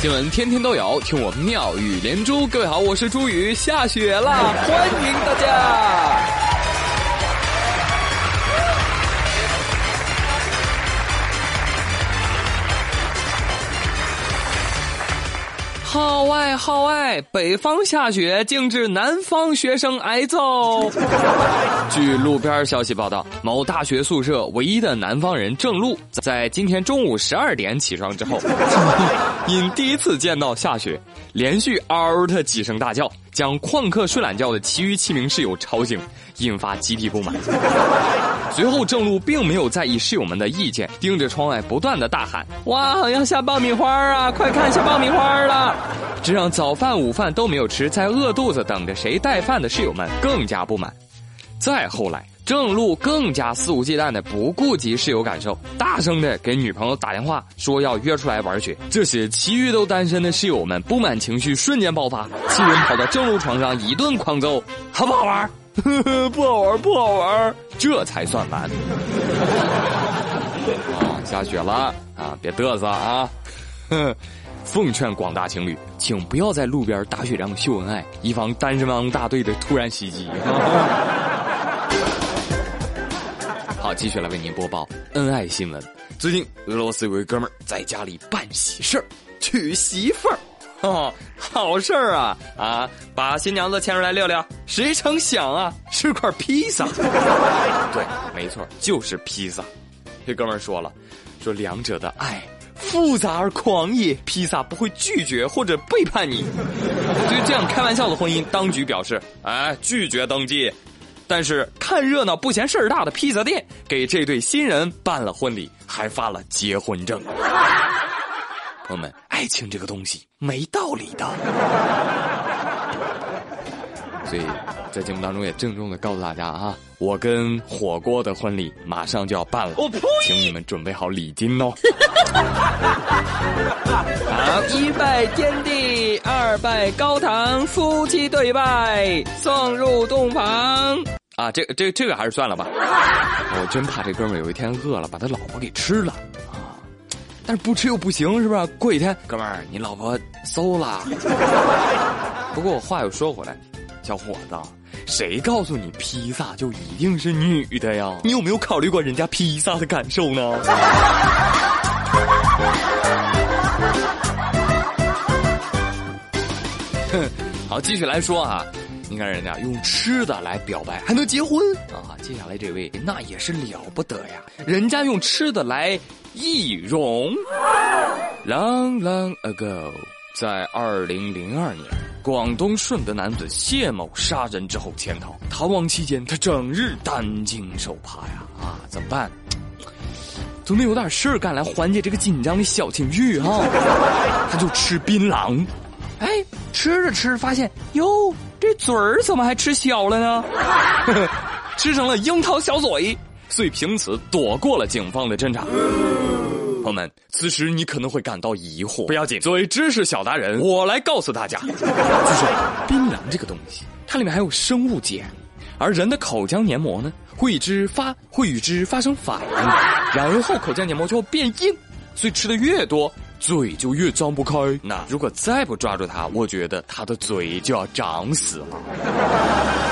新闻天天都有，听我妙语连珠。各位好，我是朱雨，下雪了，欢迎大家。好爱好爱，北方下雪，竟致南方学生挨揍。据路边消息报道，某大学宿舍唯一的南方人郑璐，在今天中午十二点起床之后，因第一次见到下雪，连续嗷的几声大叫，将旷课睡懒觉的其余七名室友吵醒，引发集体不满。随后，郑璐并没有在意室友们的意见，盯着窗外不断的大喊：“哇，要下爆米花啊！快看下爆米花了！”这让早饭、午饭都没有吃，在饿肚子等着谁带饭的室友们更加不满。再后来，郑璐更加肆无忌惮的不顾及室友感受，大声的给女朋友打电话说要约出来玩雪。这些其余都单身的室友们不满情绪瞬间爆发，气人跑到郑璐床上一顿狂揍，好不好玩？呵呵，不好玩，不好玩，这才算完。啊，下雪了啊，别嘚瑟啊！哼，奉劝广大情侣，请不要在路边打雪仗秀恩爱，以防单身汪大队的突然袭击。好，继续来为您播报恩爱新闻。最近，俄罗斯有位哥们儿在家里办喜事儿，娶媳妇儿。哦，好事儿啊啊！把新娘子牵出来溜溜。谁成想啊，是块披萨。对，没错，就是披萨。这哥们儿说了，说两者的爱复杂而狂野，披萨不会拒绝或者背叛你。对于这样开玩笑的婚姻，当局表示，哎，拒绝登记。但是看热闹不嫌事儿大的披萨店给这对新人办了婚礼，还发了结婚证。朋友们，爱情这个东西没道理的，所以在节目当中也郑重的告诉大家啊，我跟火锅的婚礼马上就要办了，请你们准备好礼金哦。好，一拜天地，二拜高堂，夫妻对拜，送入洞房。啊，这这这个还是算了吧，我真怕这哥们有一天饿了，把他老婆给吃了。但是不吃又不行，是不是？过几天，哥们儿，你老婆馊了。不过我话又说回来，小伙子，谁告诉你披萨就一定是女的呀？你有没有考虑过人家披萨的感受呢？哼，好，继续来说啊，你看人家用吃的来表白还能结婚啊？接下来这位那也是了不得呀，人家用吃的来。易容。Long long ago，在二零零二年，广东顺德男子谢某杀人之后潜逃，逃亡期间他整日担惊受怕呀！啊，怎么办？总得有点事儿干来缓解这个紧张的小情绪哈。他就吃槟榔，哎，吃着吃着发现，哟，这嘴儿怎么还吃小了呢？吃成了樱桃小嘴。遂凭此躲过了警方的侦查。朋友们，此时你可能会感到疑惑，不要紧，作为知识小达人，我来告诉大家，就是槟榔这个东西，它里面含有生物碱，而人的口腔黏膜呢，会与之发会与之发生反应，然后口腔黏膜就会变硬，所以吃的越多，嘴就越张不开。那如果再不抓住它，我觉得他的嘴就要长死了。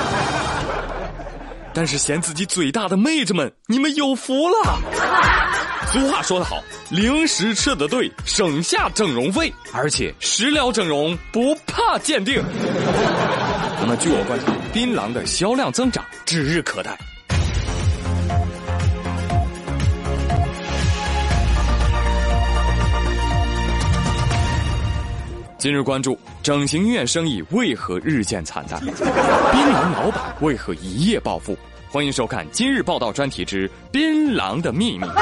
但是嫌自己嘴大的妹子们，你们有福了。俗话说得好，零食吃的对，省下整容费，而且食疗整容不怕鉴定。那么据我观察，槟榔的销量增长指日可待。今日关注：整形医院生意为何日渐惨淡？槟榔老板为何一夜暴富？欢迎收看今日报道专题之《槟榔的秘密》。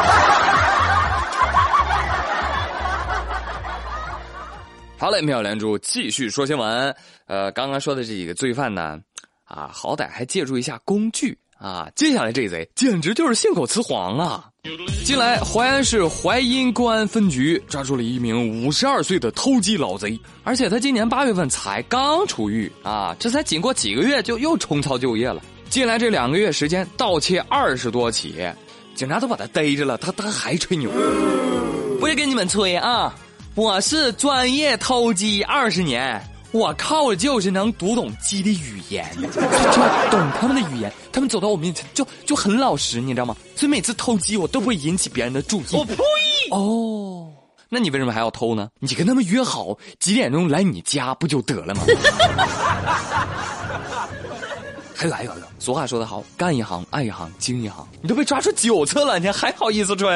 好嘞，妙连珠继续说新闻。呃，刚刚说的这几个罪犯呢，啊，好歹还借助一下工具啊。接下来这贼简直就是信口雌黄啊！近来，淮安市淮阴公安分局抓住了一名五十二岁的偷鸡老贼，而且他今年八月份才刚出狱啊，这才仅过几个月就又重操旧业了。近来这两个月时间，盗窃二十多起，警察都把他逮着了，他他还吹牛。不是跟你们吹啊，我是专业偷鸡二十年，我靠，就是能读懂鸡的语言，就懂他们的语言。他们走到我面前就就很老实，你知道吗？所以每次偷鸡我都不会引起别人的注意。我呸！哦，那你为什么还要偷呢？你跟他们约好几点钟来你家不就得了吗？还来一个，俗话说得好，干一行爱一行精一行。你都被抓出九次了，你还好意思吹？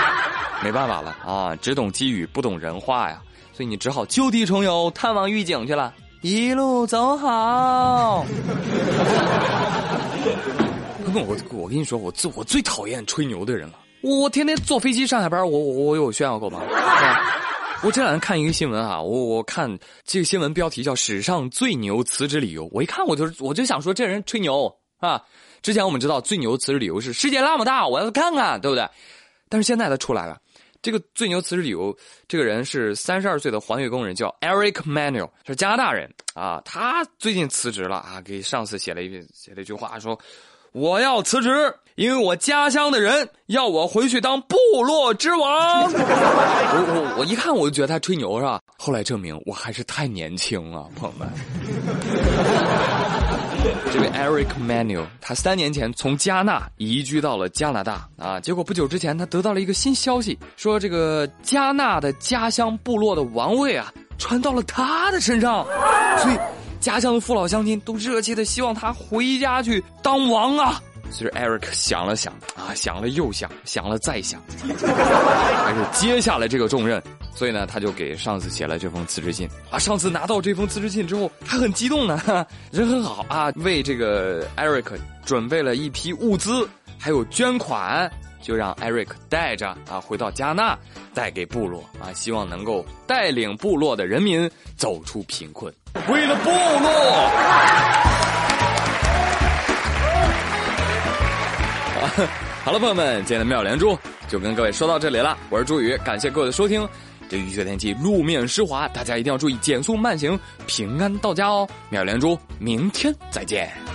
没办法了啊，只懂鸡语不懂人话呀，所以你只好就地重游，探望狱警去了。一路走好。我我跟你说，我最我最讨厌吹牛的人了。我天天坐飞机上下班，我我我有炫耀过吗？我这两天看一个新闻啊，我我看这个新闻标题叫“史上最牛辞职理由”，我一看我就我就想说这人吹牛啊！之前我们知道最牛辞职理由是世界那么大，我要看看，对不对？但是现在他出来了，这个最牛辞职理由，这个人是三十二岁的环卫工人，叫 Eric Manuel，是加拿大人啊。他最近辞职了啊，给上司写了一写了一句话说。我要辞职，因为我家乡的人要我回去当部落之王。我我我一看我就觉得他吹牛是吧？后来证明我还是太年轻了，朋友们。这位 Eric Manuel，他三年前从加纳移居到了加拿大啊，结果不久之前他得到了一个新消息，说这个加纳的家乡部落的王位啊传到了他的身上，所以。家乡的父老乡亲都热切的希望他回家去当王啊！所以 Eric 想了想啊，想了又想，想了再想，还是接下了这个重任。所以呢，他就给上司写了这封辞职信啊。上司拿到这封辞职信之后，还很激动呢，人很好啊，为这个 Eric 准备了一批物资，还有捐款。就让 Eric 带着啊回到加纳，带给部落啊，希望能够带领部落的人民走出贫困，为了部落。好了，朋友们，今天的妙连珠就跟各位说到这里了。我是朱宇，感谢各位的收听。这雨雪天气，路面湿滑，大家一定要注意减速慢行，平安到家哦。妙连珠，明天再见。